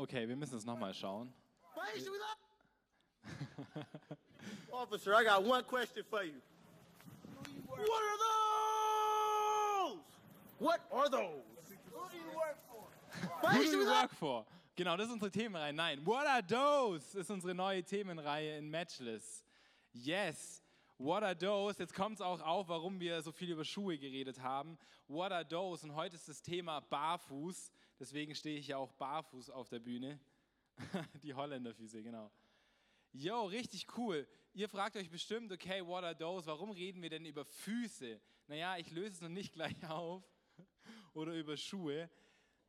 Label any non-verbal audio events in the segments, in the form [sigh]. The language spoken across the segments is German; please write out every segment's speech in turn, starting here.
Okay, wir müssen es nochmal schauen. [laughs] Officer, I got one question for you. What are those? What are those? Who do you work for? Who do you work for? Genau, das ist unsere Themenreihe. Nein, what are those ist unsere neue Themenreihe in Matchless. Yes, what are those? Jetzt kommt es auch auf, warum wir so viel über Schuhe geredet haben. What are those? Und heute ist das Thema Barfuß. Deswegen stehe ich ja auch barfuß auf der Bühne. [laughs] Die Holländerfüße, genau. Yo, richtig cool. Ihr fragt euch bestimmt, okay, what are those? Warum reden wir denn über Füße? Naja, ich löse es noch nicht [laughs] gleich auf. Oder über Schuhe.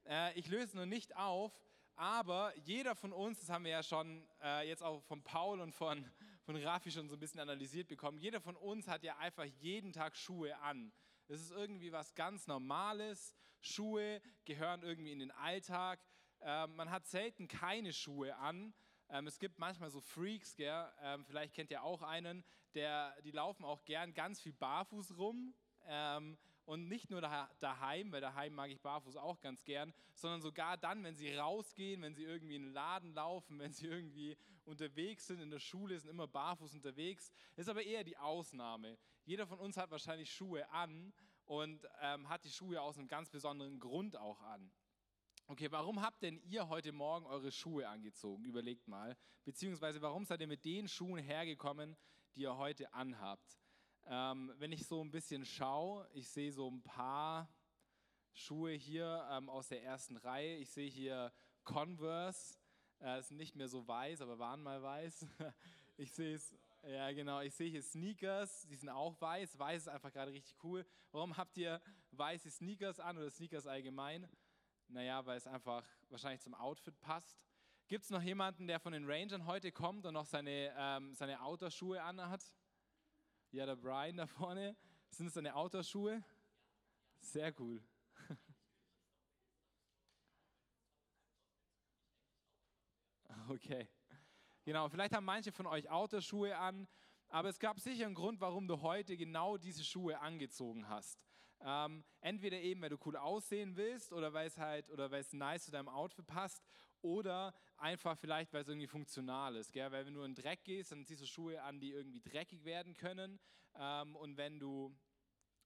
Äh, ich löse es noch nicht auf, aber jeder von uns, das haben wir ja schon äh, jetzt auch von Paul und von, von Rafi schon so ein bisschen analysiert bekommen, jeder von uns hat ja einfach jeden Tag Schuhe an. Es ist irgendwie was ganz Normales. Schuhe gehören irgendwie in den Alltag. Äh, man hat selten keine Schuhe an. Ähm, es gibt manchmal so Freaks, gell? Ähm, vielleicht kennt ihr auch einen, der, die laufen auch gern ganz viel barfuß rum. Ähm, und nicht nur da- daheim, weil daheim mag ich barfuß auch ganz gern, sondern sogar dann, wenn sie rausgehen, wenn sie irgendwie in den Laden laufen, [laughs] wenn sie irgendwie unterwegs sind, in der Schule sind immer barfuß unterwegs. Ist aber eher die Ausnahme. Jeder von uns hat wahrscheinlich Schuhe an und ähm, hat die Schuhe aus einem ganz besonderen Grund auch an. Okay, warum habt denn ihr heute Morgen eure Schuhe angezogen? Überlegt mal. Beziehungsweise, warum seid ihr mit den Schuhen hergekommen, die ihr heute anhabt? Ähm, wenn ich so ein bisschen schaue, ich sehe so ein paar Schuhe hier ähm, aus der ersten Reihe. Ich sehe hier Converse, äh, sind nicht mehr so weiß, aber waren mal weiß. [laughs] Ich sehe es, ja genau, ich sehe hier Sneakers, die sind auch weiß. Weiß ist einfach gerade richtig cool. Warum habt ihr weiße Sneakers an oder Sneakers allgemein? Naja, weil es einfach wahrscheinlich zum Outfit passt. Gibt es noch jemanden, der von den Rangern heute kommt und noch seine, ähm, seine Outdoor-Schuhe anhat? Ja, der Brian da vorne. Sind es seine Outdoor-Schuhe? Sehr cool. [laughs] Okay. Genau, vielleicht haben manche von euch Outdoor-Schuhe an, aber es gab sicher einen Grund, warum du heute genau diese Schuhe angezogen hast. Ähm, entweder eben, weil du cool aussehen willst oder weil es halt oder weil es nice zu deinem Outfit passt oder einfach vielleicht, weil es irgendwie funktional ist. Gell? Weil wenn du in den Dreck gehst, dann ziehst du Schuhe an, die irgendwie dreckig werden können. Ähm, und wenn du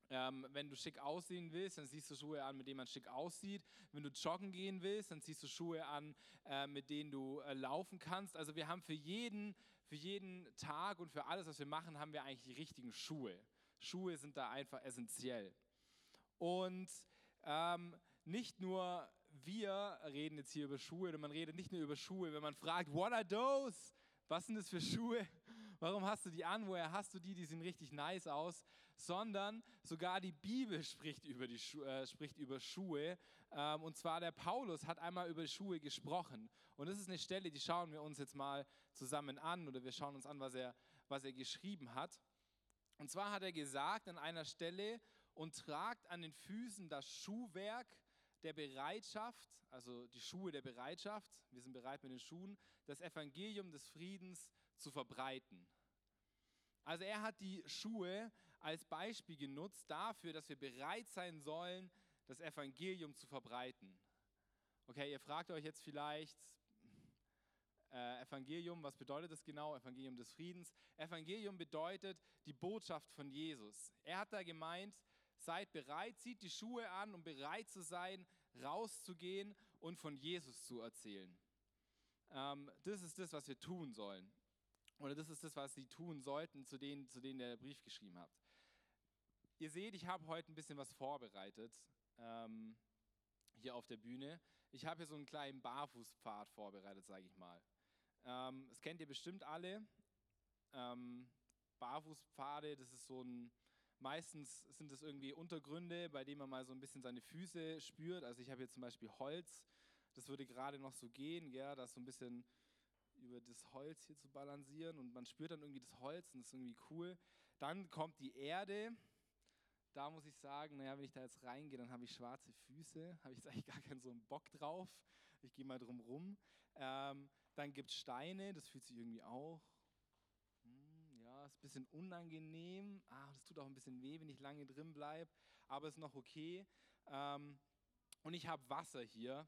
ähm, wenn du schick aussehen willst, dann ziehst du Schuhe an, mit denen man schick aussieht. Wenn du joggen gehen willst, dann ziehst du Schuhe an, äh, mit denen du äh, laufen kannst. Also wir haben für jeden, für jeden Tag und für alles, was wir machen, haben wir eigentlich die richtigen Schuhe. Schuhe sind da einfach essentiell. Und ähm, nicht nur wir reden jetzt hier über Schuhe, oder man redet nicht nur über Schuhe, wenn man fragt, what are those? Was sind das für Schuhe? [laughs] Warum hast du die an? Woher hast du die? Die sehen richtig nice aus. Sondern sogar die Bibel spricht über, die Schu äh, spricht über Schuhe. Ähm, und zwar der Paulus hat einmal über Schuhe gesprochen. Und das ist eine Stelle, die schauen wir uns jetzt mal zusammen an oder wir schauen uns an, was er, was er geschrieben hat. Und zwar hat er gesagt an einer Stelle, und tragt an den Füßen das Schuhwerk der Bereitschaft, also die Schuhe der Bereitschaft, wir sind bereit mit den Schuhen, das Evangelium des Friedens zu verbreiten. Also er hat die Schuhe als Beispiel genutzt dafür, dass wir bereit sein sollen, das Evangelium zu verbreiten. Okay, ihr fragt euch jetzt vielleicht, äh, Evangelium, was bedeutet das genau? Evangelium des Friedens. Evangelium bedeutet die Botschaft von Jesus. Er hat da gemeint, seid bereit, zieht die Schuhe an, um bereit zu sein, rauszugehen und von Jesus zu erzählen. Ähm, das ist das, was wir tun sollen. Oder das ist das, was sie tun sollten, zu denen, zu denen der Brief geschrieben hat. Ihr seht, ich habe heute ein bisschen was vorbereitet ähm, hier auf der Bühne. Ich habe hier so einen kleinen Barfußpfad vorbereitet, sage ich mal. Ähm, das kennt ihr bestimmt alle. Ähm, Barfußpfade, das ist so ein, meistens sind das irgendwie Untergründe, bei denen man mal so ein bisschen seine Füße spürt. Also ich habe hier zum Beispiel Holz, das würde gerade noch so gehen, ja, das so ein bisschen über das Holz hier zu balancieren und man spürt dann irgendwie das Holz und das ist irgendwie cool. Dann kommt die Erde. Da muss ich sagen, naja, wenn ich da jetzt reingehe, dann habe ich schwarze Füße, [laughs] habe ich jetzt eigentlich gar keinen so einen Bock drauf. Ich gehe mal drum rum. Ähm, dann gibt es Steine, das fühlt sich irgendwie auch. Ja, ist ein bisschen unangenehm. Ah, das tut auch ein bisschen weh, wenn ich lange drin bleibe, aber ist noch okay. Ähm, und ich habe Wasser hier.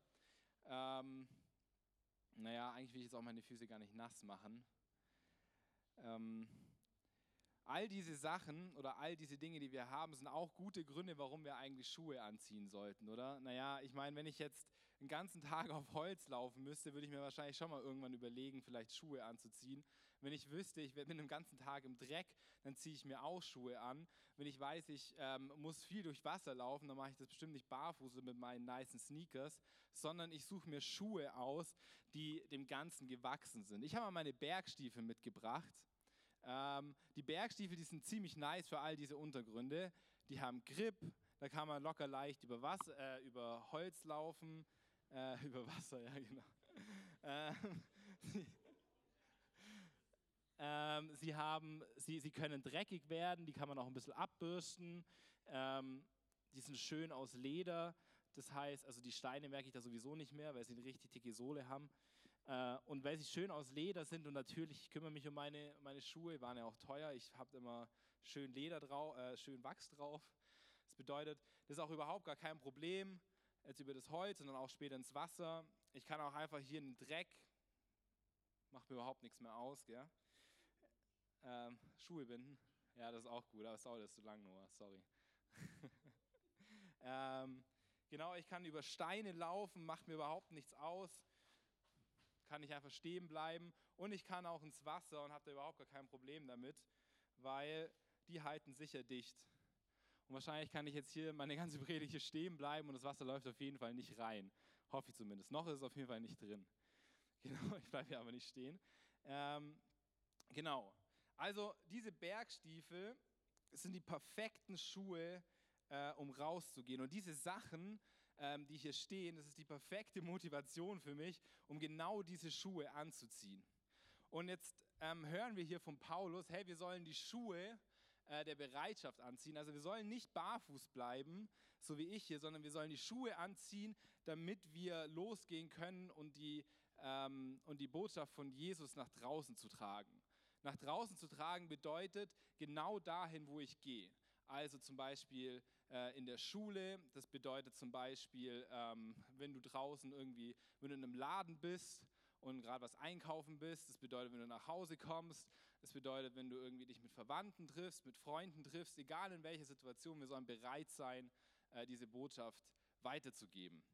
Ähm, naja, eigentlich will ich jetzt auch meine Füße gar nicht nass machen. Ähm, all diese Sachen oder all diese Dinge, die wir haben, sind auch gute Gründe, warum wir eigentlich Schuhe anziehen sollten, oder? Naja, ich meine, wenn ich jetzt einen ganzen [laughs] Tag auf Holz laufen müsste, würde ich mir wahrscheinlich schon mal irgendwann überlegen, vielleicht Schuhe anzuziehen. Wenn ich wüsste, ich bin den ganzen Tag im Dreck, dann ziehe ich mir auch Schuhe an. Wenn ich weiß, ich ähm, muss viel durch Wasser laufen, dann mache ich das bestimmt nicht barfuß mit meinen nice Sneakers, sondern ich suche mir Schuhe aus, die dem Ganzen gewachsen sind. Ich habe mal meine Bergstiefel mitgebracht. Ähm, die Bergstiefel, die sind ziemlich nice für all diese Untergründe. Die haben Grip, da kann man locker leicht über, Wasser, äh, über Holz laufen. Äh, [laughs] über Wasser, ja genau. Ähm, [laughs] ähm, sie, haben, sie, sie können dreckig werden, die kann man auch ein bisschen abbürsten. Ähm, die sind schön aus Leder. Das heißt, also die Steine merke ich da sowieso nicht mehr, weil sie eine richtig dicke Sohle haben. Äh, und weil sie schön aus Leder sind und natürlich, ich kümmere mich um meine, meine Schuhe, waren ja auch teuer. Ich habe immer schön Leder drauf, äh, schön Wachs drauf. Das bedeutet, das ist auch überhaupt gar kein Problem jetzt über das Holz und dann auch später ins Wasser. Ich kann auch einfach hier in den Dreck, macht mir überhaupt nichts mehr aus, gell? Ähm, Schuhe binden, ja, das ist auch gut, aber es dauert jetzt zu lang, Noah, sorry. [laughs] ähm, genau, ich kann über Steine laufen, macht mir überhaupt nichts aus. Kann ich einfach stehen bleiben und ich kann auch ins Wasser und habe da überhaupt gar kein Problem damit, weil die halten sicher dicht. Und wahrscheinlich kann ich jetzt hier meine ganze Predigt hier stehen bleiben und das Wasser läuft auf jeden Fall nicht rein. Hoffe ich zumindest. Noch ist es auf jeden Fall nicht drin. [laughs] Genau, ich bleibe hier aber nicht stehen. Ähm, genau. Also diese Bergstiefel sind die perfekten Schuhe, äh, um rauszugehen. Und diese Sachen, ähm, die hier stehen, das ist die perfekte Motivation für mich, um genau diese Schuhe anzuziehen. Und jetzt ähm, hören wir hier von Paulus, hey, wir sollen die Schuhe äh, der Bereitschaft anziehen. Also wir sollen nicht barfuß bleiben, so wie ich hier, sondern wir sollen die Schuhe anziehen, damit wir losgehen können und die, ähm, und die Botschaft von Jesus nach draußen zu tragen. Nach draußen zu tragen bedeutet genau dahin, wo ich gehe. Also zum Beispiel äh, in der Schule, das bedeutet zum Beispiel, ähm, wenn du draußen irgendwie, wenn du in einem Laden bist und gerade was einkaufen bist. Das bedeutet, wenn du nach Hause kommst. Das bedeutet, wenn du irgendwie dich mit Verwandten triffst, mit Freunden triffst, egal in welcher Situation, wir sollen bereit sein, äh, diese Botschaft weiterzugeben.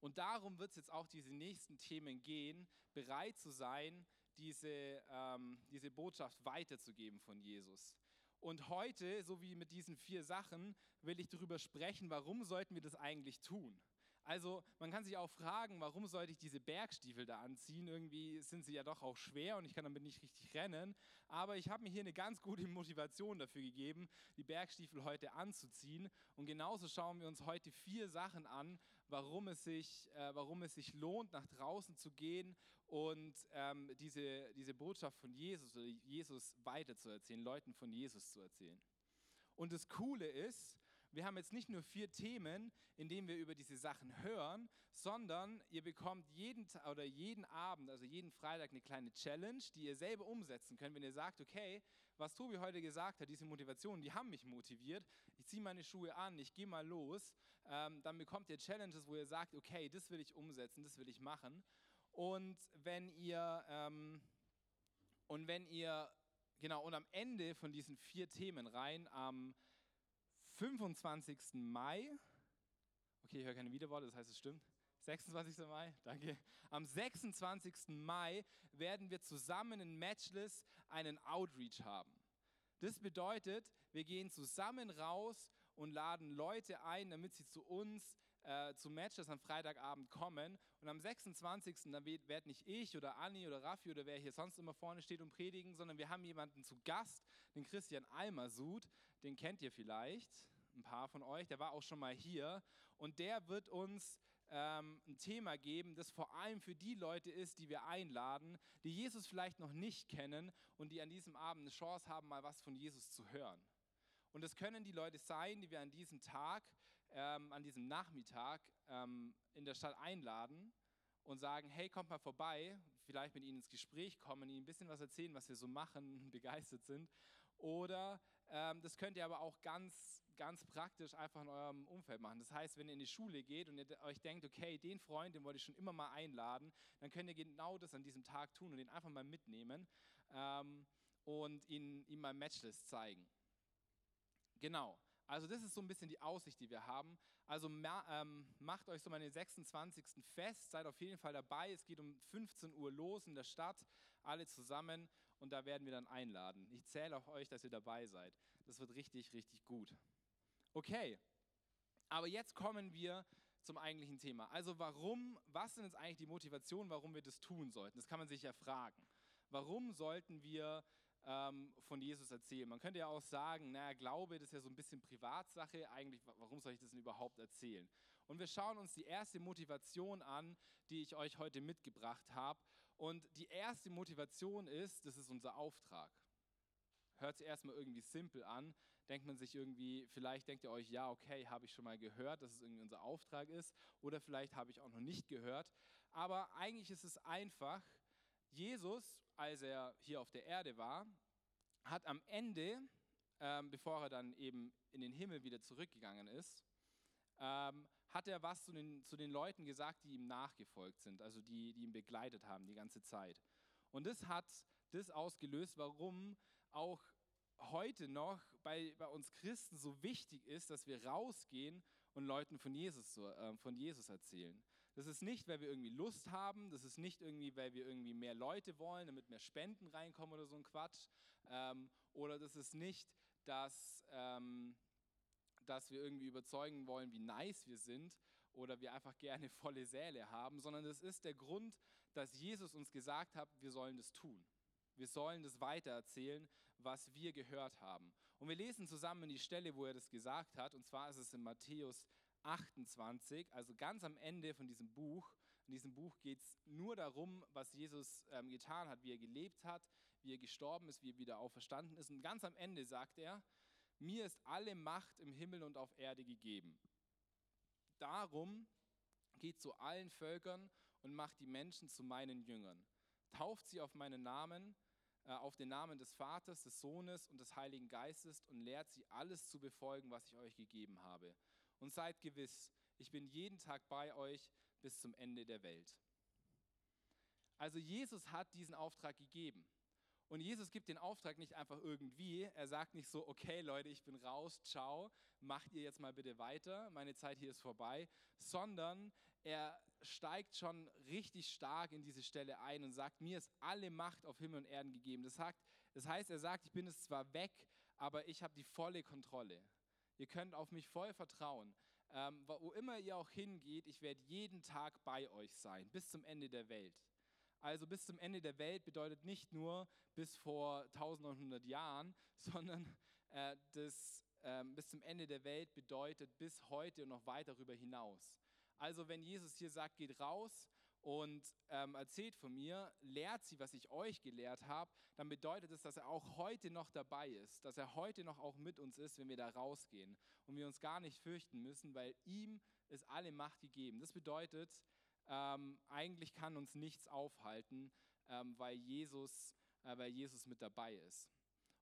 Und darum wird es jetzt auch diese nächsten Themen gehen, bereit zu sein, diese, ähm, diese Botschaft weiterzugeben von Jesus. Und heute, so wie mit diesen vier Sachen, will ich darüber sprechen, warum sollten wir das eigentlich tun? Also man kann sich auch fragen, warum sollte ich diese Bergstiefel da anziehen? Irgendwie sind sie ja doch auch schwer und ich kann damit nicht richtig rennen. Aber ich habe mir hier eine ganz gute Motivation dafür gegeben, die Bergstiefel heute anzuziehen. Und genauso schauen wir uns heute vier Sachen an, warum es sich, äh, warum es sich lohnt, nach draußen zu gehen und ähm, diese, diese Botschaft von Jesus oder Jesus weiterzuerzählen, Leuten von Jesus zu erzählen. Und das Coole ist, wir haben jetzt nicht nur vier Themen, in denen wir über diese Sachen hören, sondern ihr bekommt jeden oder jeden Abend, also jeden Freitag eine kleine Challenge, die ihr selber umsetzen könnt, wenn ihr sagt, okay, was Tobi heute gesagt hat, diese Motivationen, die haben mich motiviert. Ich ziehe meine Schuhe an, ich gehe mal los. Ähm, dann bekommt ihr Challenges, wo ihr sagt, okay, das will ich umsetzen, das will ich machen. Und wenn ihr ähm, und wenn ihr genau und am Ende von diesen vier Themen rein am 25. Mai, okay, ich höre keine Wiederworte, das heißt, es stimmt. 26. Mai, danke. Am 26. Mai werden wir zusammen in Matchless einen Outreach haben. Das bedeutet, wir gehen zusammen raus und laden Leute ein, damit sie zu uns äh, zum Match, das am Freitagabend kommen. Und am 26. dann wird nicht ich oder Anni oder Raffi oder wer hier sonst immer vorne steht und predigen, sondern wir haben jemanden zu Gast, den Christian Almasud, den kennt ihr vielleicht, ein paar von euch, der war auch schon mal hier und der wird uns ähm, ein Thema geben, das vor allem für die Leute ist, die wir einladen, die Jesus vielleicht noch nicht kennen und die an diesem Abend eine Chance haben, mal was von Jesus zu hören. Und es können die Leute sein, die wir an diesem Tag ähm, an diesem Nachmittag ähm, in der Stadt einladen und sagen, hey, kommt mal vorbei, vielleicht mit ihnen ins Gespräch kommen, ihnen ein bisschen was erzählen, was wir so machen, [laughs] begeistert sind. Oder Ähm, das könnt ihr aber auch ganz, ganz praktisch einfach in eurem Umfeld machen. Das heißt, wenn ihr in die Schule geht und ihr euch denkt, okay, den Freund, den wollte ich schon immer mal einladen, dann könnt ihr genau das an diesem Tag tun und ihn einfach mal mitnehmen ähm, und ihn, ihm mal Matchlist zeigen. Genau. Also das ist so ein bisschen die Aussicht, die wir haben. Also ähm, macht euch so mal den 26. fest, seid auf jeden Fall dabei. Es geht um 15 Uhr los in der Stadt, alle zusammen und da werden wir dann einladen. Ich zähle auf euch, dass ihr dabei seid. Das wird richtig, richtig gut. Okay, aber jetzt kommen wir zum eigentlichen Thema. Also warum, was sind jetzt eigentlich die Motivationen, warum wir das tun sollten? Das kann man sich ja fragen. Warum sollten wir ähm, von Jesus erzählen. Man könnte ja auch sagen, naja, Glaube, das ist ja so ein bisschen Privatsache. Eigentlich, warum soll ich das denn überhaupt erzählen? Und wir schauen uns die erste Motivation an, die ich euch heute mitgebracht habe. Und die erste Motivation ist, das ist unser Auftrag. Hört sich erstmal irgendwie simpel an, denkt man sich irgendwie, vielleicht denkt ihr euch, ja, okay, habe ich schon mal gehört, dass es irgendwie unser Auftrag ist, oder vielleicht habe ich auch noch nicht gehört. Aber eigentlich ist es einfach, Jesus, als er hier auf der Erde war, hat am Ende, ähm, bevor er dann eben in den Himmel wieder zurückgegangen ist, ähm, hat er was zu den, zu den Leuten gesagt, die ihm nachgefolgt sind, also die, die ihn begleitet haben die ganze Zeit. Und das hat das ausgelöst, warum auch heute noch bei, bei uns Christen so wichtig ist, dass wir rausgehen und Leuten von Jesus, äh, von Jesus erzählen. Das ist nicht, weil wir irgendwie Lust haben, das ist nicht irgendwie, weil wir irgendwie mehr Leute wollen, damit mehr Spenden reinkommen oder so ein Quatsch. Ähm, oder das ist nicht, dass, ähm, dass wir irgendwie überzeugen wollen, wie nice wir sind oder wir einfach gerne [laughs] volle Säle haben, sondern das ist der Grund, dass Jesus uns gesagt hat, wir sollen das tun. Wir sollen das weitererzählen, was wir gehört haben. Und wir lesen zusammen die Stelle, wo er das gesagt hat, und zwar ist es in Matthäus 28, also ganz am Ende von diesem Buch. In diesem Buch geht es nur darum, was Jesus ähm, getan hat, wie er gelebt hat, wie er gestorben ist, wie er wieder auferstanden ist. Und ganz am Ende sagt er, mir ist alle Macht im Himmel und auf Erde gegeben. Darum geht zu allen Völkern und macht die Menschen zu meinen Jüngern. Tauft sie auf meinen Namen, äh, auf den Namen des Vaters, des Sohnes und des Heiligen Geistes und lehrt sie alles zu befolgen, was ich euch gegeben habe und seid gewiss, ich bin jeden Tag bei euch bis zum Ende der Welt. Also Jesus hat diesen Auftrag gegeben. Und Jesus gibt den Auftrag nicht einfach irgendwie. Er sagt nicht so, okay Leute, ich bin raus, ciao, macht ihr jetzt mal bitte weiter, meine Zeit hier ist vorbei, sondern er steigt schon richtig stark in diese Stelle ein und sagt, mir ist alle Macht auf Himmel und Erden gegeben. Das, heißt, er sagt, ich bin es zwar weg, aber ich habe die volle Kontrolle. Ihr könnt auf mich voll vertrauen. Ähm, wo immer ihr auch hingeht, ich werde jeden Tag bei euch sein, bis zum Ende der Welt. Also bis zum Ende der Welt bedeutet nicht nur bis vor 1900 Jahren, [laughs] sondern äh, das, äh, bis zum Ende der Welt bedeutet bis heute und noch weit darüber hinaus. Also wenn Jesus hier sagt, geht raus, und ähm, erzählt von mir, lehrt sie, was ich euch gelehrt habe, dann bedeutet es, dass er auch heute noch dabei ist, dass er heute noch auch mit uns ist, wenn wir da rausgehen und wir uns gar nicht fürchten müssen, weil ihm ist alle Macht gegeben. Das bedeutet, ähm, eigentlich kann uns nichts aufhalten, ähm, weil, Jesus, äh, weil Jesus mit dabei ist.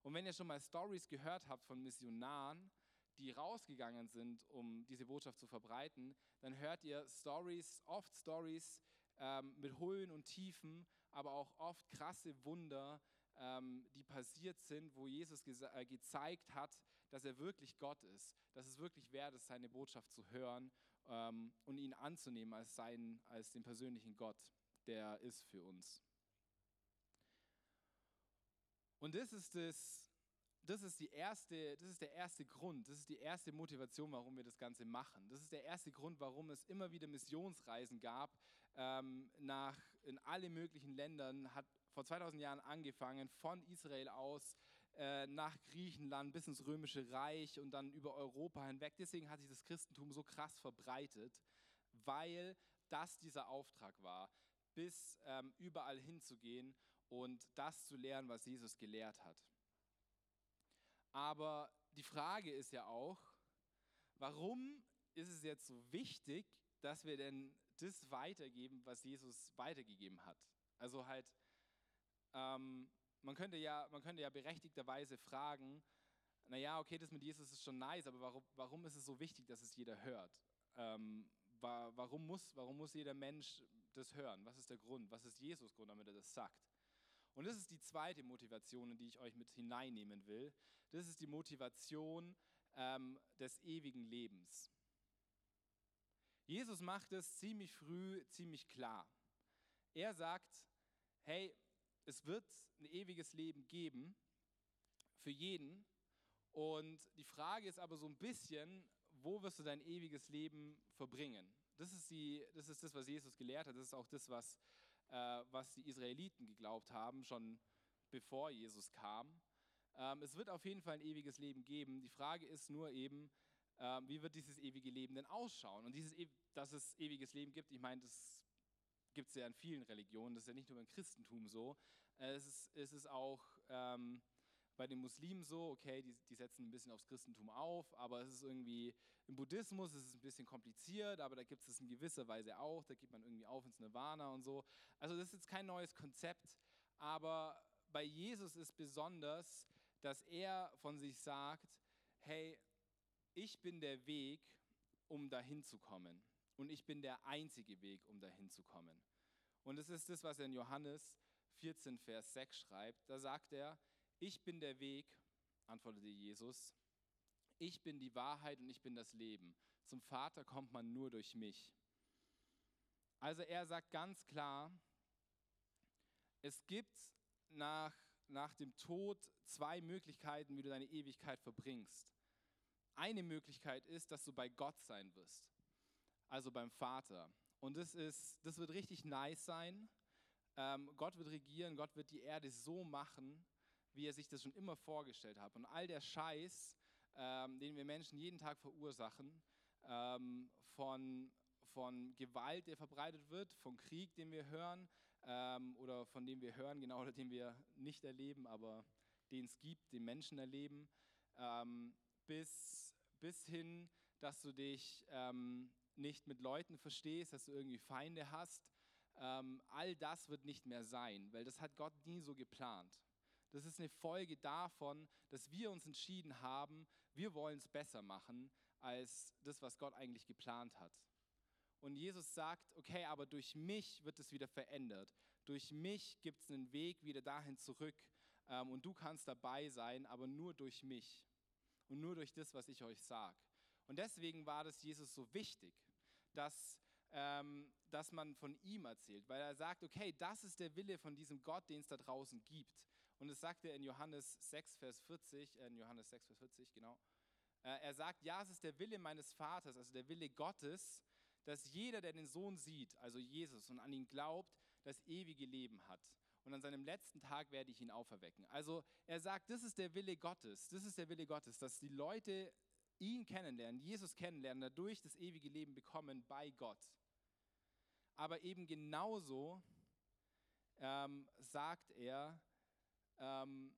Und wenn ihr schon mal Stories gehört habt von Missionaren, die rausgegangen sind, um diese Botschaft zu verbreiten, dann hört ihr Stories, oft Stories, ähm, mit Höhen und Tiefen, aber auch oft krasse Wunder, ähm, die passiert sind, wo Jesus äh, gezeigt hat, dass er wirklich Gott ist, dass es wirklich wert ist, seine Botschaft zu hören ähm, und ihn anzunehmen als, seinen, als den persönlichen Gott, der ist für uns. Und das ist das, das ist, die erste, das ist der erste Grund, das ist die erste Motivation, warum wir das Ganze machen. Das ist der erste Grund, warum es immer wieder Missionsreisen gab ähm, nach, in alle möglichen Ländern. Hat vor 2000 Jahren angefangen, von Israel aus äh, nach Griechenland bis ins Römische Reich und dann über Europa hinweg. Deswegen hat sich das Christentum so krass verbreitet, weil das dieser Auftrag war, bis ähm, überall hinzugehen und das zu lehren, was Jesus gelehrt hat. Aber die Frage ist ja auch, warum ist es jetzt so wichtig, dass wir denn das weitergeben, was Jesus weitergegeben hat? Also halt, ähm, man, könnte ja, man könnte ja berechtigterweise fragen, naja, okay, das mit Jesus ist schon nice, aber warum, warum ist es so wichtig, dass es jeder hört? Ähm, wa warum, muss, warum muss jeder Mensch das hören? Was ist der Grund? Was ist Jesus Grund, damit er das sagt? Und das ist die zweite Motivation, in die ich euch mit hineinnehmen will. Das ist die Motivation ähm, des ewigen Lebens. Jesus macht es ziemlich früh, ziemlich klar. Er sagt, hey, es wird ein ewiges Leben geben für jeden. Und die Frage ist aber so ein bisschen, wo wirst du dein ewiges Leben verbringen? Das ist, die, das, ist das, was Jesus gelehrt hat. Das ist auch das, was äh, was die Israeliten geglaubt haben, schon bevor Jesus kam. Ähm, es wird auf jeden Fall ein ewiges Leben geben. Die Frage ist nur eben, wie wird dieses ewige Leben denn ausschauen? Und dieses, dass es ewiges Leben gibt, ich meine, das gibt es ja in vielen Religionen, das ist ja nicht nur beim Christentum so. Äh, es, ist, es ist auch ähm, bei den Muslimen so, okay, die, die, setzen ein bisschen aufs Christentum auf, aber es ist irgendwie, im Buddhismus ist es ein bisschen kompliziert, aber da gibt es es in gewisser Weise auch, da geht man irgendwie auf ins Nirvana und so. Also das ist jetzt kein neues Konzept, aber bei Jesus ist besonders, dass er von sich sagt, hey, ich bin der Weg, um dahin zu kommen. Und ich bin der einzige Weg, um dahin zu kommen. Und das ist das, was er in Johannes 14, Vers 6 schreibt. Da sagt er, ich bin der Weg, antwortete Jesus. Ich bin die Wahrheit und ich bin das Leben. Zum Vater kommt man nur durch mich. Also er sagt ganz klar, es gibt nach, nach dem Tod zwei Möglichkeiten, wie du deine Ewigkeit verbringst. Eine Möglichkeit ist, dass du bei Gott sein wirst, also beim Vater. Und das, ist, das wird richtig nice sein. Ähm, Gott wird regieren, Gott wird die Erde so machen, wie er sich das schon immer vorgestellt hat. Und all der Scheiß, ähm, den wir Menschen jeden Tag verursachen, ähm, von, von Gewalt, der verbreitet wird, von Krieg, den wir hören, ähm, oder von dem wir hören, genau, [laughs] oder den wir nicht erleben, aber den es gibt, den Menschen erleben, ähm, bis, bis hin, dass du dich ähm, nicht mit Leuten verstehst, dass du irgendwie Feinde hast. Ähm, all das wird nicht mehr sein, weil das hat Gott nie so geplant. Das ist eine Folge davon, dass wir uns entschieden haben, wir wollen es besser machen als das, was Gott eigentlich geplant hat. Und Jesus sagt, okay, aber durch mich wird es wieder verändert. Durch mich gibt es einen Weg wieder dahin zurück. Ähm, und du kannst dabei sein, aber nur durch mich. Und nur durch das, was ich euch sage. Und deswegen war das Jesus so wichtig, dass, ähm, dass man von ihm erzählt. Weil er sagt, okay, das ist der Wille von diesem Gott, den es da draußen gibt. Und es sagt er in Johannes 6, Vers 40, äh, in Johannes 6, Vers 40, genau. Äh, er sagt, ja, es ist der Wille meines Vaters, also der Wille Gottes, dass jeder, der den Sohn sieht, also Jesus, und an ihn glaubt, das ewige Leben hat. Und an seinem letzten Tag werde ich ihn auferwecken. Also er sagt, das ist der Wille Gottes, das ist der Wille Gottes, dass die Leute ihn kennenlernen, Jesus kennenlernen, dadurch das ewige Leben bekommen bei Gott. Aber eben genauso ähm, sagt er, ähm,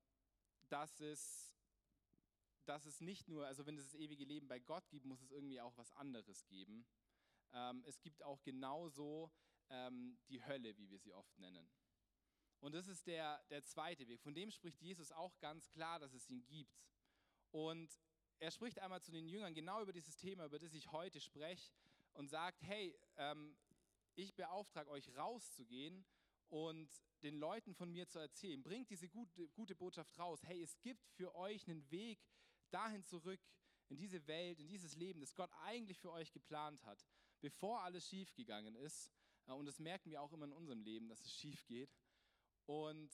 dass, es, dass es nicht nur, also wenn es das ewige Leben bei Gott gibt, muss es irgendwie auch was anderes geben. Ähm, es gibt auch genauso ähm, die Hölle, wie wir sie oft nennen. Und das ist der, der zweite Weg. Von dem spricht Jesus auch ganz klar, dass es ihn gibt. Und er spricht einmal zu den Jüngern genau über dieses Thema, über das ich heute spreche, und sagt, hey, ähm, ich beauftrage euch rauszugehen und den Leuten von mir zu erzählen. Bringt diese gute, gute Botschaft raus. Hey, es gibt für euch einen Weg dahin zurück, in diese Welt, in dieses Leben, das Gott eigentlich für euch geplant hat, bevor alles schief gegangen ist. Äh, und das merken wir auch immer in unserem Leben, dass es schief geht. Und,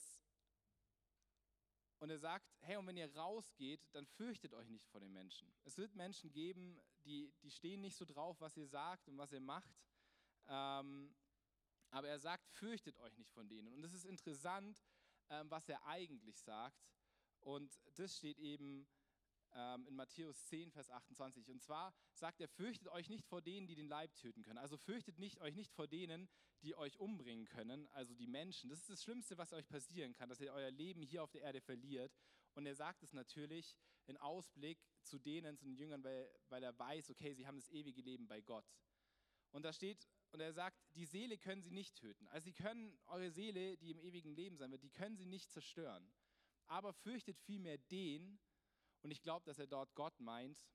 und er sagt, hey, und wenn ihr rausgeht, dann fürchtet euch nicht vor den Menschen. Es wird Menschen geben, die, die stehen nicht so drauf, was ihr sagt und was ihr macht. Ähm, aber er sagt, fürchtet euch nicht von denen. Und es ist interessant, ähm, was er eigentlich sagt. Und das steht eben in Matthäus 10, Vers 28. Und zwar sagt er, fürchtet euch nicht vor denen, die den Leib töten können. Also fürchtet nicht, euch nicht vor denen, die euch umbringen können, also die Menschen. Das ist das Schlimmste, was euch passieren kann, dass ihr euer Leben hier auf der Erde verliert. Und er sagt es natürlich in Ausblick zu denen, zu den Jüngern, weil, weil er weiß, okay, sie haben das ewige Leben bei Gott. Und da steht und er sagt, die Seele können sie nicht töten. Also sie können eure Seele, die im ewigen Leben sein wird, die können sie nicht zerstören. Aber fürchtet vielmehr den, Und ich glaube, dass er dort Gott meint,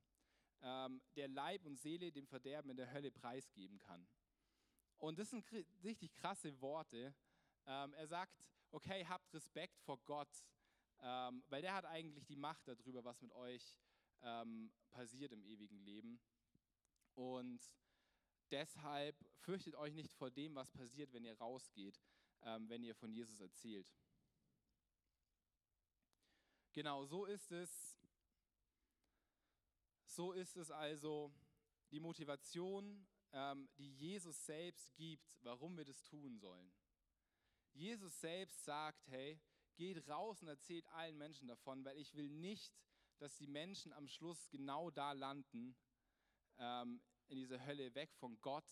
ähm, der Leib und Seele dem Verderben in der Hölle preisgeben kann. Und das sind richtig krasse Worte. Ähm, er sagt, okay, habt Respekt vor Gott, ähm, weil der hat eigentlich die Macht darüber, was mit euch ähm, passiert im ewigen Leben. Und deshalb fürchtet euch nicht vor dem, was passiert, wenn ihr rausgeht, ähm, wenn ihr von Jesus erzählt. Genau, so ist es. So ist es also die Motivation, ähm, die Jesus selbst gibt, warum wir das tun sollen. Jesus selbst sagt, hey, geht raus und erzählt allen Menschen davon, weil ich will nicht, dass die Menschen am Schluss genau da landen, ähm, in dieser Hölle weg von Gott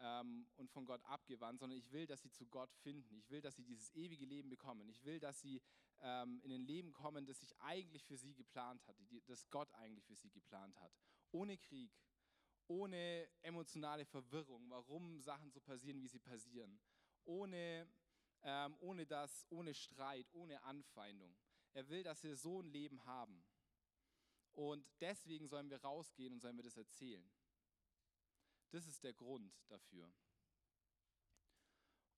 ähm, und von Gott abgewandt, sondern ich will, dass sie zu Gott finden. Ich will, dass sie dieses ewige Leben bekommen. Ich will, dass sie ähm, in ein Leben kommen, das sich eigentlich für sie geplant hat, die, das Gott eigentlich für sie geplant hat. Ohne Krieg, ohne emotionale Verwirrung, warum Sachen so passieren, wie sie passieren. Ohne, ähm, ohne das, ohne Streit, ohne Anfeindung. Er will, dass wir so ein Leben haben. Und deswegen sollen wir rausgehen und sollen wir das erzählen. Das ist der Grund dafür.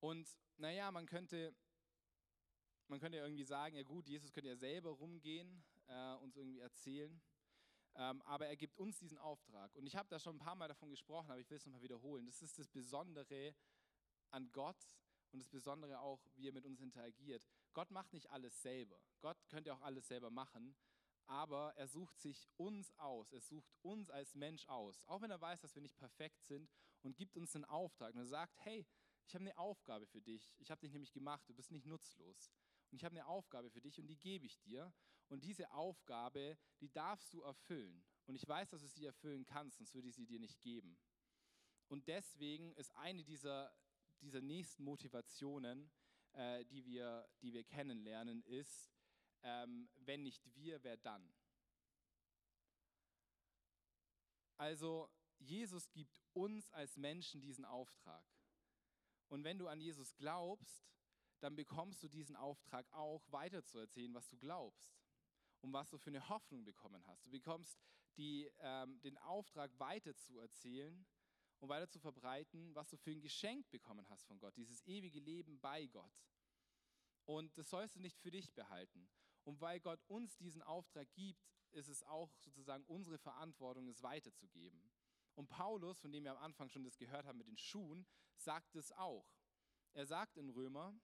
Und naja, man könnte, man könnte irgendwie sagen, ja gut, Jesus könnte ja selber rumgehen, äh, uns irgendwie erzählen. Ähm, aber er gibt uns diesen Auftrag. Und ich habe da schon ein paar Mal davon gesprochen, aber ich will es nochmal wiederholen. Das ist das Besondere an Gott und das Besondere auch, wie er mit uns interagiert. Gott macht nicht alles selber. Gott könnte auch alles selber machen, aber er sucht sich uns aus. Er sucht uns als Mensch aus, auch wenn er weiß, dass wir nicht perfekt sind und gibt uns einen Auftrag. Und er sagt, hey, ich habe eine Aufgabe für dich. Ich habe dich nämlich gemacht. Du bist nicht nutzlos. Und ich habe eine Aufgabe für dich und die gebe ich dir. Und diese Aufgabe, die darfst du erfüllen. Und ich weiß, dass du sie erfüllen kannst, sonst würde ich sie dir nicht geben. Und deswegen ist eine dieser, dieser nächsten Motivationen, äh, die, wir, die wir kennenlernen, ist, ähm, wenn nicht wir, wer dann? Also Jesus gibt uns als Menschen diesen Auftrag. Und wenn du an Jesus glaubst, dann bekommst du diesen Auftrag auch weiterzuerzählen, was du glaubst und was du für eine Hoffnung bekommen hast. Du bekommst die, ähm, den Auftrag weiterzuerzählen und weiter zu verbreiten, was du für ein Geschenk bekommen hast von Gott, dieses ewige Leben bei Gott. Und das sollst du nicht für dich behalten. Und weil Gott uns diesen Auftrag gibt, ist es auch sozusagen unsere Verantwortung, es weiterzugeben. Und Paulus, von dem wir am Anfang schon das gehört haben mit den Schuhen, sagt es auch. Er sagt in Römer,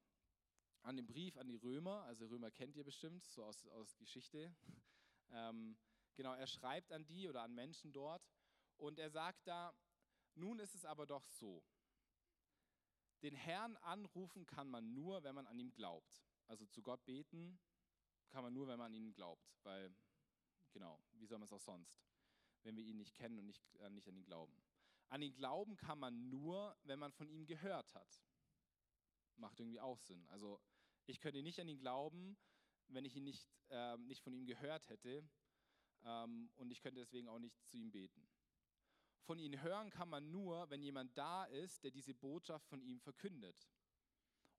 an dem Brief an die Römer, also Römer kennt ihr bestimmt, so aus, aus Geschichte, [laughs] ähm, genau, er schreibt an die oder an Menschen dort und er sagt da, nun ist es aber doch so, den Herrn anrufen kann man nur, wenn man an ihm glaubt. Also zu Gott beten kann man nur, wenn man an ihn glaubt, weil, genau, wie soll man es auch sonst, wenn wir ihn nicht kennen und nicht, äh, nicht an ihn glauben. An ihn glauben kann man nur, wenn man von ihm gehört hat. Macht irgendwie auch Sinn. Also ich könnte nicht an ihn glauben, wenn ich ihn nicht, äh, nicht von ihm gehört hätte ähm, und ich könnte deswegen auch nicht zu ihm beten. Von ihm hören kann man nur, wenn jemand da ist, der diese Botschaft von ihm verkündet.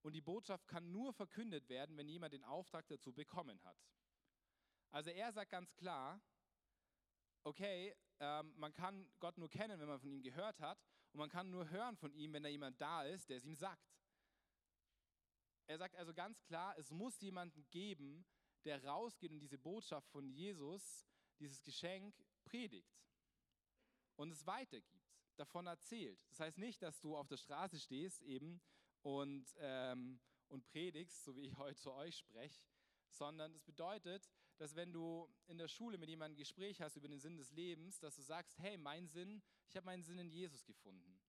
Und die Botschaft kann nur verkündet werden, wenn jemand den Auftrag dazu bekommen hat. Also er sagt ganz klar, okay, ähm, man kann Gott nur kennen, wenn man von ihm gehört hat, und man kann nur hören von ihm, wenn da jemand da ist, der es ihm sagt. Er sagt also ganz klar, es muss jemanden geben, der rausgeht und diese Botschaft von Jesus, dieses Geschenk, predigt und es weitergibt, davon erzählt. Das heißt nicht, dass du auf der Straße stehst eben und, ähm, und predigst, so wie ich heute zu euch spreche, sondern es bedeutet, dass wenn du in der Schule mit jemandem ein Gespräch hast über den Sinn des Lebens, dass du sagst, hey, mein Sinn, ich habe meinen Sinn in Jesus gefunden,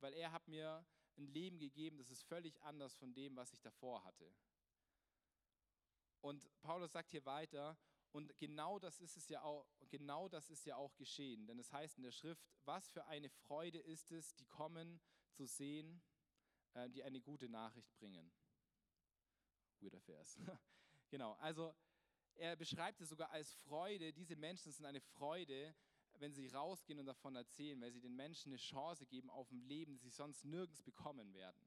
weil er hat mir ein Leben gegeben, das ist völlig anders von dem, was ich davor hatte. Und Paulus sagt hier weiter, und genau das ist es ja auch, genau das ist ja auch geschehen. Denn es heißt in der Schrift, was für eine Freude ist es, die kommen zu sehen, äh, die eine gute Nachricht bringen. Weirder Vers. [laughs] genau, also er beschreibt es sogar als Freude. Diese Menschen sind eine Freude, wenn sie rausgehen und davon erzählen, weil sie den Menschen eine Chance geben auf ein Leben, das sie sonst nirgends bekommen werden.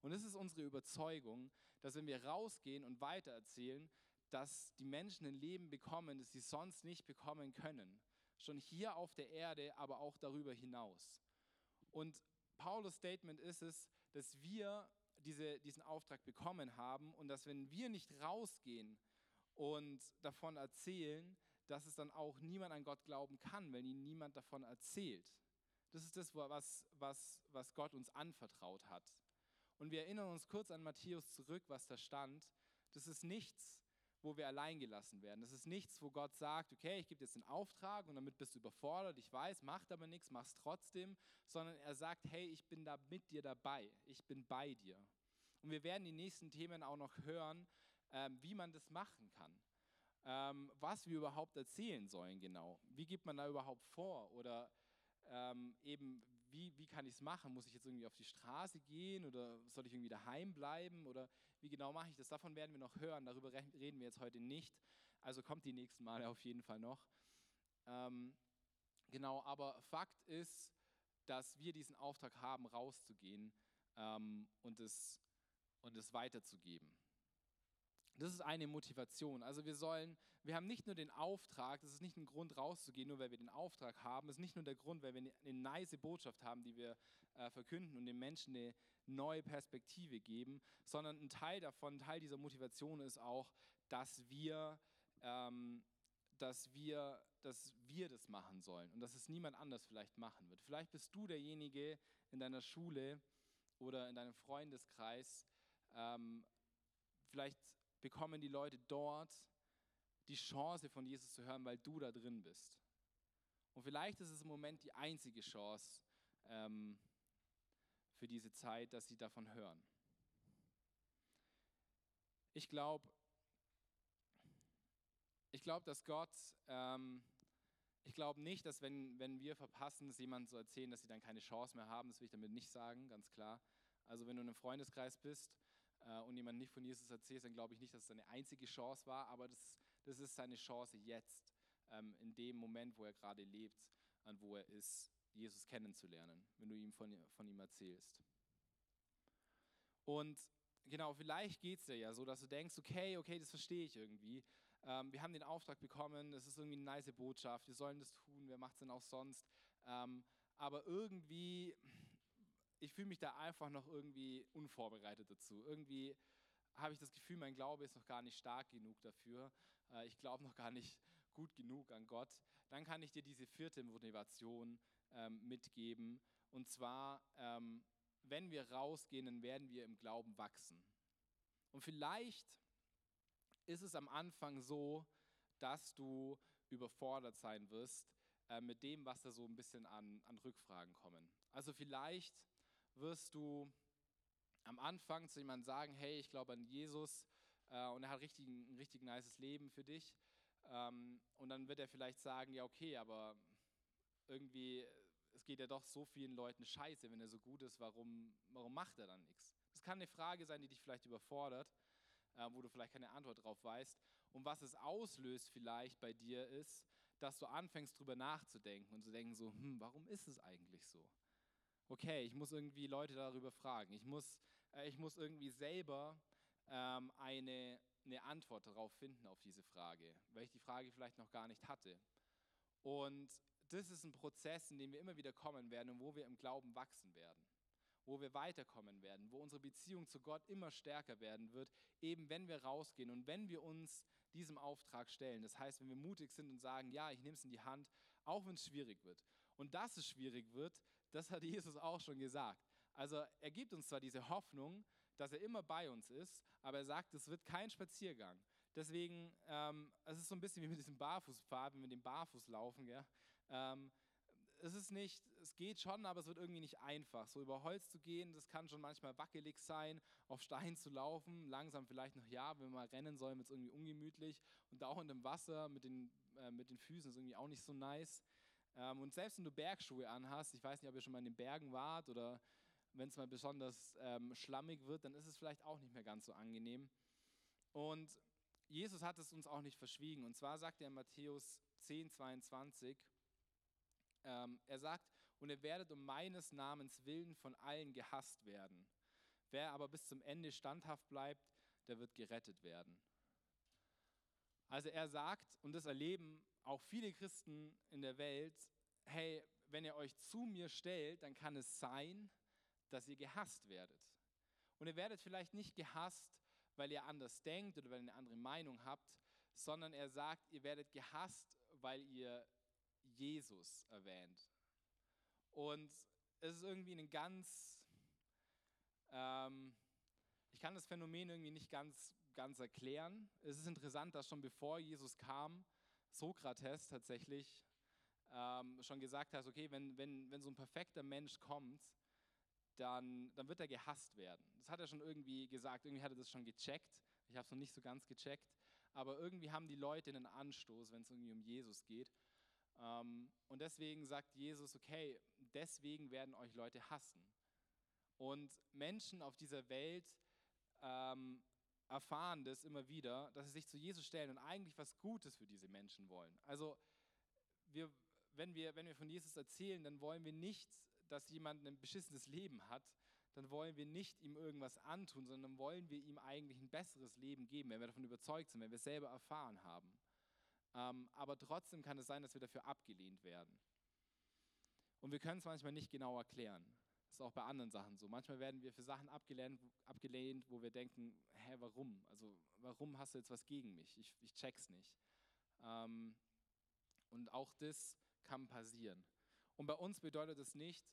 Und es ist unsere Überzeugung, dass wenn wir rausgehen und weitererzählen, dass die Menschen ein Leben bekommen, das sie sonst nicht bekommen können. Schon hier auf der Erde, aber auch darüber hinaus. Und Paulus Statement ist es, dass wir diese, diesen Auftrag bekommen haben und dass wenn wir nicht rausgehen und davon erzählen, dass es dann auch niemand an Gott glauben kann, wenn ihnen niemand davon erzählt. Das ist das, was, was, was Gott uns anvertraut hat. Und wir erinnern uns kurz an Matthäus zurück, was da stand. Das ist nichts, wo wir allein gelassen werden. Das ist nichts, wo Gott sagt, okay, ich gebe dir jetzt den Auftrag und damit bist du überfordert, ich weiß, macht aber nichts, mach's trotzdem, sondern er sagt, hey, ich bin da mit dir dabei, ich bin bei dir. Und wir werden die nächsten Themen auch noch hören, ähm, wie man das machen kann, ähm, was wir überhaupt erzählen sollen genau. Wie gibt man da überhaupt vor oder ähm, eben, wie, wie kann ich es machen? Muss ich jetzt irgendwie auf die Straße gehen oder soll ich irgendwie daheim bleiben oder wie genau mache ich das? Davon werden wir noch hören, darüber reden wir jetzt heute nicht. Also kommt die nächsten Male auf jeden Fall noch. Ähm, genau, aber Fakt ist, dass wir diesen Auftrag haben, rauszugehen ähm, und, es, und es weiterzugeben. Das ist eine Motivation. Also wir sollen, wir haben nicht nur den Auftrag, das ist nicht ein Grund rauszugehen, nur weil wir den Auftrag haben, das ist nicht nur der Grund, weil wir eine, nice Botschaft haben, die wir äh, verkünden und den Menschen eine neue Perspektive geben, sondern ein Teil davon, ein Teil dieser Motivation ist auch, dass wir, ähm, dass wir, dass wir das machen sollen und dass es niemand anders vielleicht machen wird. Vielleicht bist du derjenige in deiner Schule oder in deinem Freundeskreis, ähm, vielleicht bekommen die Leute dort die Chance von Jesus zu hören, weil du da drin bist. Und vielleicht ist es im Moment die einzige Chance ähm, für diese Zeit, dass sie davon hören. Ich glaube, ich glaube, dass Gott, ähm, ich glaube nicht, dass wenn, wenn wir verpassen, es jemandem zu erzählen, dass sie dann keine Chance mehr haben, das will ich damit nicht sagen, ganz klar. Also wenn du in einem Freundeskreis bist und jemand nicht von Jesus erzählt, dann glaube ich nicht, dass es seine einzige Chance war, aber das, das ist seine Chance jetzt, ähm, in dem Moment, wo er gerade lebt, an wo er ist, Jesus kennenzulernen, wenn du ihm von, von ihm erzählst. Und genau, vielleicht geht es dir ja so, dass du denkst, okay, okay, das verstehe ich irgendwie. Ähm, wir haben den Auftrag bekommen, es ist irgendwie eine nice Botschaft, wir sollen das tun, wer macht es denn auch sonst? Ähm, aber irgendwie ich fühle mich da einfach noch irgendwie unvorbereitet dazu. Irgendwie habe ich das Gefühl, mein Glaube ist noch gar nicht stark genug dafür. Äh, ich glaube noch gar nicht gut genug an Gott. Dann kann ich dir diese vierte Motivation ähm, mitgeben. Und zwar, ähm, wenn wir rausgehen, dann werden wir im Glauben wachsen. Und vielleicht ist es am Anfang so, dass du überfordert sein wirst äh, mit dem, was da so ein bisschen an, an Rückfragen kommen. Also vielleicht wirst du am Anfang zu jemandem sagen, hey, ich glaube an Jesus äh, und er hat richtig, ein richtig nices Leben für dich. Ähm, und dann wird er vielleicht sagen, ja okay, aber irgendwie, es geht ja doch so vielen Leuten scheiße, wenn er so gut ist, warum, warum macht er dann nichts? Das kann eine Frage sein, die dich vielleicht überfordert, äh, wo du vielleicht keine Antwort drauf weißt. Und was es auslöst vielleicht bei dir ist, dass du anfängst drüber nachzudenken und zu denken so, hm, warum ist es eigentlich so? Okay, ich muss irgendwie Leute darüber fragen. Ich muss, äh, ich muss irgendwie selber ähm, eine, eine Antwort darauf finden auf diese Frage, weil ich die Frage vielleicht noch gar nicht hatte. Und das ist ein Prozess, in dem wir immer wieder kommen werden und wo wir im Glauben wachsen werden, wo wir weiterkommen werden, wo unsere Beziehung zu Gott immer stärker werden wird, eben wenn wir rausgehen und wenn wir uns diesem Auftrag stellen. Das heißt, wenn wir mutig sind und sagen, ja, ich nehme es in die Hand, auch wenn es schwierig wird. Und dass es schwierig wird, das hat Jesus auch schon gesagt. Also er gibt uns zwar diese Hoffnung, dass er immer bei uns ist, aber er sagt, es wird kein Spaziergang. Deswegen, ähm, es ist so ein bisschen wie mit diesem Barfußpfad, wenn wir den Barfuß laufen. Gell? Ähm, es ist nicht, es geht schon, aber es wird irgendwie nicht einfach. So über Holz zu gehen, das kann schon manchmal wackelig sein, auf Stein zu laufen, langsam vielleicht noch ja, wenn man rennen soll, wird es irgendwie ungemütlich. Und auch in dem Wasser mit den, äh, mit den Füßen ist irgendwie auch nicht so nice. Ähm, und selbst wenn du Bergschuhe anhast, ich weiß nicht, ob ihr schon mal in den Bergen wart oder wenn es mal besonders ähm, schlammig wird, dann ist es vielleicht auch nicht mehr ganz so angenehm. Und Jesus hat es uns auch nicht verschwiegen. Und zwar sagt er in Matthäus 10, 22, ähm, er sagt, und ihr werdet um meines Namens willen von allen gehasst werden. Wer aber bis zum Ende standhaft bleibt, der wird gerettet werden. Also er sagt, und das erleben auch viele Christen in der Welt, hey, wenn ihr euch zu mir stellt, dann kann es sein, dass ihr gehasst werdet. Und ihr werdet vielleicht nicht gehasst, weil ihr anders denkt oder weil ihr eine andere Meinung habt, sondern er sagt, ihr werdet gehasst, weil ihr Jesus erwähnt. Und es ist irgendwie ein ganz, ähm, ich kann das Phänomen irgendwie nicht ganz, ganz erklären. Es ist interessant, dass schon bevor Jesus kam, Sokrates tatsächlich ähm, schon gesagt hat, okay, wenn, wenn, wenn so ein perfekter Mensch kommt, dann, dann wird er gehasst werden. Das hat er schon irgendwie gesagt, irgendwie hat er das schon gecheckt. Ich habe es noch nicht so ganz gecheckt, aber irgendwie haben die Leute einen Anstoß, wenn es irgendwie um Jesus geht. Ähm, und deswegen sagt Jesus, okay, deswegen werden euch Leute hassen. Und Menschen auf dieser Welt ähm, erfahren das immer wieder, dass sie sich zu Jesus stellen und eigentlich was Gutes für diese Menschen wollen. Also wir, wenn, wir, wenn wir von Jesus erzählen, dann wollen wir nicht, dass jemand ein beschissenes Leben hat, dann wollen wir nicht ihm irgendwas antun, sondern wollen wir ihm eigentlich ein besseres Leben geben, wenn wir davon überzeugt sind, wenn wir es selber erfahren haben. Ähm, aber trotzdem kann es sein, dass wir dafür abgelehnt werden. Und wir können es manchmal nicht genau erklären. Das ist auch bei anderen Sachen so. Manchmal werden wir für Sachen abgelehnt, abgelehnt wo wir denken, hä, warum? Also warum hast du jetzt was gegen mich? Ich, ich check's nicht. Ähm, und auch das kann passieren. Und bei uns bedeutet es nicht,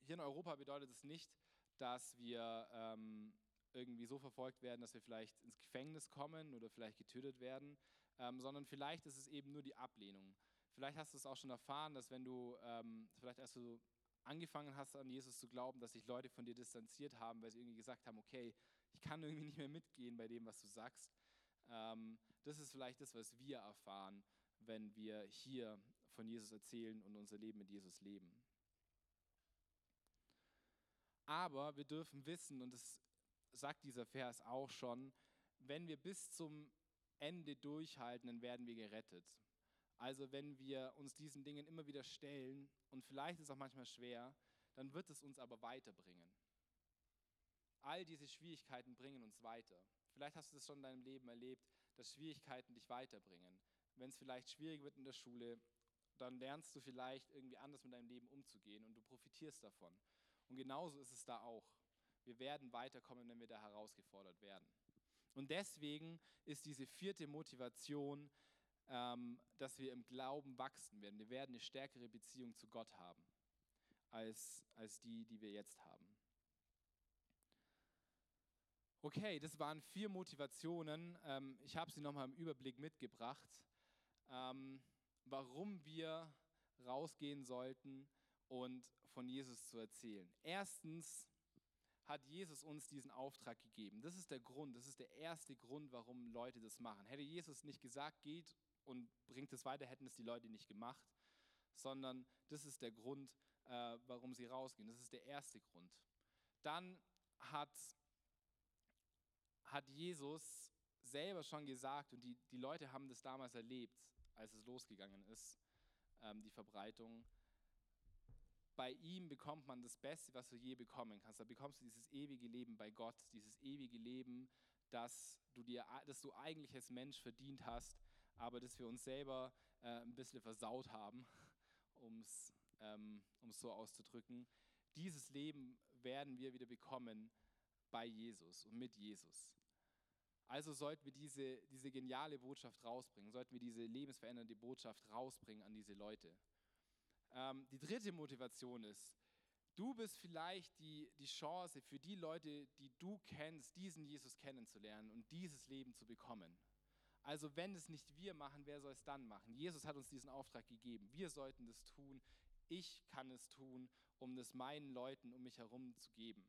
hier in Europa bedeutet es nicht, dass wir ähm, irgendwie so verfolgt werden, dass wir vielleicht ins Gefängnis kommen oder vielleicht getötet werden, ähm, sondern vielleicht ist es eben nur die Ablehnung. Vielleicht hast du es auch schon erfahren, dass wenn du ähm, vielleicht erst so angefangen hast, an Jesus zu glauben, dass sich Leute von dir distanziert haben, weil sie irgendwie gesagt haben, okay, ich kann irgendwie nicht mehr mitgehen bei dem, was du sagst. Ähm, das ist vielleicht das, was wir erfahren, wenn wir hier von Jesus erzählen und unser Leben mit Jesus leben. Aber wir dürfen wissen, und das sagt dieser Vers auch schon, wenn wir bis zum Ende durchhalten, dann werden wir gerettet. Also wenn wir uns diesen Dingen immer wieder stellen, und vielleicht ist es auch manchmal schwer, dann wird es uns aber weiterbringen. All diese Schwierigkeiten bringen uns weiter. Vielleicht hast du es schon in deinem Leben erlebt, dass Schwierigkeiten dich weiterbringen. Wenn es vielleicht schwierig wird in der Schule, dann lernst du vielleicht irgendwie anders mit deinem Leben umzugehen und du profitierst davon. Und genauso ist es da auch. Wir werden weiterkommen, wenn wir da herausgefordert werden. Und deswegen ist diese vierte Motivation, dass wir im Glauben wachsen werden. Wir werden eine stärkere Beziehung zu Gott haben, als, als die, die wir jetzt haben. Okay, das waren vier Motivationen. Ähm, ich habe sie nochmal im Überblick mitgebracht, ähm, warum wir rausgehen sollten und von Jesus zu erzählen. Erstens hat Jesus uns diesen Auftrag gegeben. Das ist der Grund, das ist der erste Grund, warum Leute das machen. Hätte Jesus nicht gesagt, geht und bringt es weiter, hätten es die Leute nicht gemacht, sondern das ist der Grund, äh, warum sie rausgehen. Das ist der erste Grund. Dann hat, hat Jesus selber schon gesagt, und die, die Leute haben das damals erlebt, als es losgegangen ist, ähm, die Verbreitung, bei ihm bekommt man das Beste, was du je bekommen kannst. Da bekommst du dieses ewige Leben bei Gott, dieses ewige Leben, das du, dir, das du eigentlich als Mensch verdient hast, aber das wir uns selber äh, ein bisschen versaut haben, [laughs] um es ähm, so auszudrücken. Dieses Leben werden wir wieder bekommen bei Jesus und mit Jesus. Also sollten wir diese, diese geniale Botschaft rausbringen, sollten wir diese lebensverändernde Botschaft rausbringen an diese Leute. Ähm, die dritte Motivation ist, du bist vielleicht die, die Chance für die Leute, die du kennst, diesen Jesus kennenzulernen und dieses Leben zu bekommen. Also wenn es nicht wir machen, wer soll es dann machen? Jesus hat uns diesen Auftrag gegeben. Wir sollten das tun. Ich kann es tun, um es meinen Leuten um mich herum zu geben.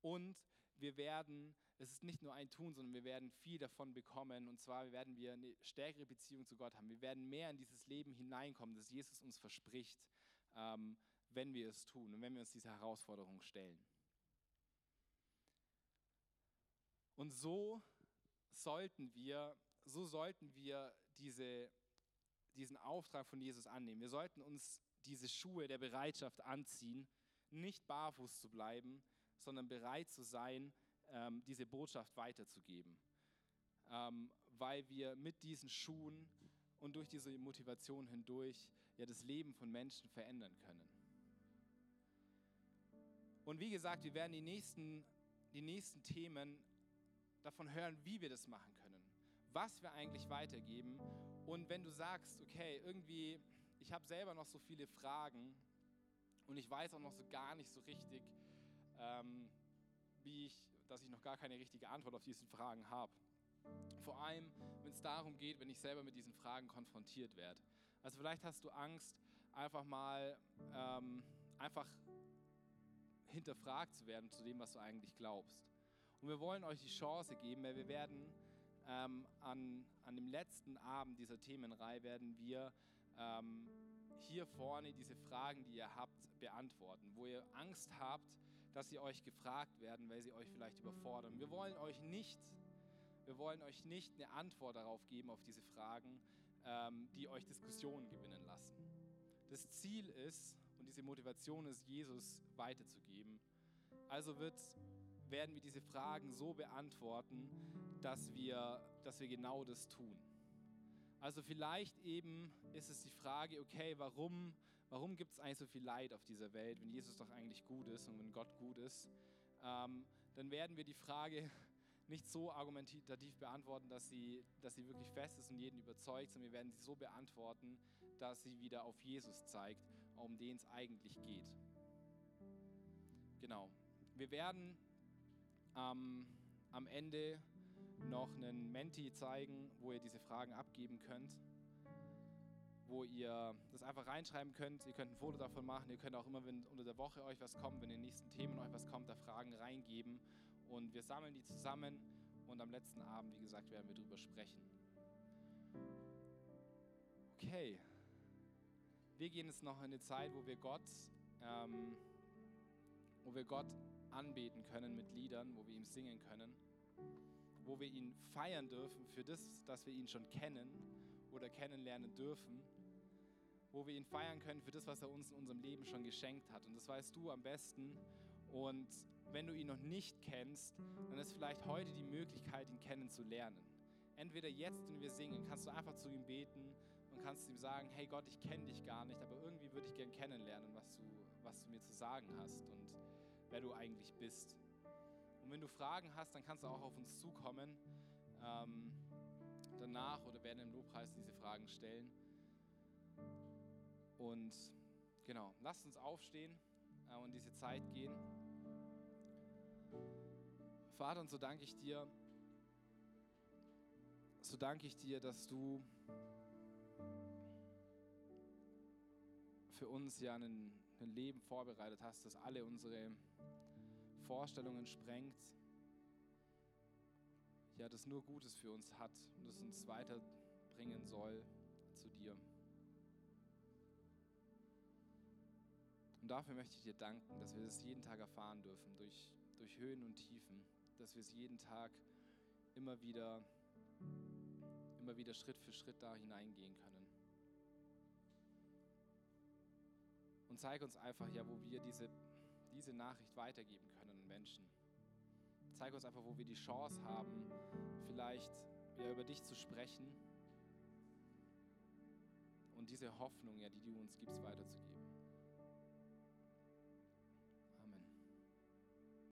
Und wir werden, es ist nicht nur ein Tun, sondern wir werden viel davon bekommen. Und zwar werden wir eine stärkere Beziehung zu Gott haben. Wir werden mehr in dieses Leben hineinkommen, das Jesus uns verspricht, ähm, wenn wir es tun und wenn wir uns diese Herausforderung stellen. Und so sollten wir, so sollten wir diese, diesen Auftrag von Jesus annehmen. Wir sollten uns diese Schuhe der Bereitschaft anziehen, nicht barfuß zu bleiben, sondern bereit zu sein, ähm, diese Botschaft weiterzugeben. ähm, weil wir mit diesen Schuhen und durch diese Motivation hindurch ja das Leben von Menschen verändern können. Und wie gesagt, wir werden die nächsten, die nächsten Themen davon hören, wie wir das machen können, was wir eigentlich weitergeben. Und wenn du sagst, okay, irgendwie, ich habe selber noch so viele Fragen und ich weiß auch noch so gar nicht so richtig, ähm, wie ich, dass ich noch gar keine richtige Antwort auf diese Fragen habe. Vor allem, wenn es darum geht, wenn ich selber mit diesen Fragen konfrontiert werde. Also vielleicht hast du Angst, einfach mal ähm, einfach hinterfragt zu werden zu dem, was du eigentlich glaubst. Und wir wollen euch die Chance geben, weil wir werden ähm, an, an dem letzten Abend dieser Themenreihe werden wir ähm, hier vorne diese Fragen, die ihr habt, beantworten, wo ihr Angst habt, dass sie euch gefragt werden, weil sie euch vielleicht überfordern. Wir wollen euch nicht, wir wollen euch nicht eine Antwort darauf geben, auf diese Fragen, ähm, die euch Diskussionen gewinnen lassen. Das Ziel ist, und diese Motivation ist, Jesus weiterzugeben. Also wird, werden wir diese Fragen so beantworten, dass wir, dass wir genau das tun. Also vielleicht eben ist es die Frage, okay, warum, warum gibt es eigentlich so viel Leid auf dieser Welt, wenn Jesus doch eigentlich gut ist und wenn Gott gut ist? Ähm, dann werden wir die Frage [laughs] nicht so argumentativ beantworten, dass sie, dass sie wirklich fest ist und jeden überzeugt, sondern wir werden sie so beantworten, dass sie wieder auf Jesus zeigt, um den es eigentlich geht. Genau. Wir werden ähm, am Ende noch einen Menti zeigen, wo ihr diese Fragen abgeben könnt, wo ihr das einfach reinschreiben könnt. Ihr könnt ein Foto davon machen. Ihr könnt auch immer, wenn unter der Woche euch was kommt, wenn in den nächsten Themen euch was kommt, da Fragen reingeben. Und wir sammeln die zusammen und am letzten Abend, wie gesagt, werden wir darüber sprechen. Okay. Wir gehen jetzt noch in eine Zeit, wo wir Gott, ähm, wo wir Gott anbeten können mit Liedern, wo wir ihm singen können, wo wir ihn feiern dürfen für das, dass wir ihn schon kennen oder kennenlernen dürfen, wo wir ihn feiern können für das, was er uns in unserem Leben schon geschenkt hat. Und das weißt du am besten. Und wenn du ihn noch nicht kennst, dann ist vielleicht heute die Möglichkeit, ihn kennenzulernen. Entweder jetzt, wenn wir singen, kannst du einfach zu ihm beten und kannst ihm sagen, hey Gott, ich kenne dich gar nicht, aber irgendwie würde ich gern kennenlernen, was du, was du mir zu sagen hast und wer du eigentlich bist. Und wenn du Fragen hast, dann kannst du auch auf uns zukommen ähm, danach oder werden im Lobpreis diese Fragen stellen. Und genau, lasst uns aufstehen äh, und diese Zeit gehen. Vater, und so danke ich dir, so danke ich dir, dass du für uns ja ein, ein Leben vorbereitet hast, das alle unsere Vorstellungen sprengt. Ja, das nur Gutes für uns hat und das uns weiterbringen soll zu dir. Und dafür möchte ich dir danken, dass wir das jeden Tag erfahren dürfen, durch, durch Höhen und Tiefen, dass wir es jeden Tag immer wieder, immer wieder Schritt für Schritt da hineingehen können. Und zeig uns einfach, ja, wo wir diese, diese Nachricht weitergeben können Menschen. Zeig uns einfach, wo wir die Chance haben, vielleicht ja, über dich zu sprechen und diese Hoffnung, ja, die du uns gibst, weiterzugeben.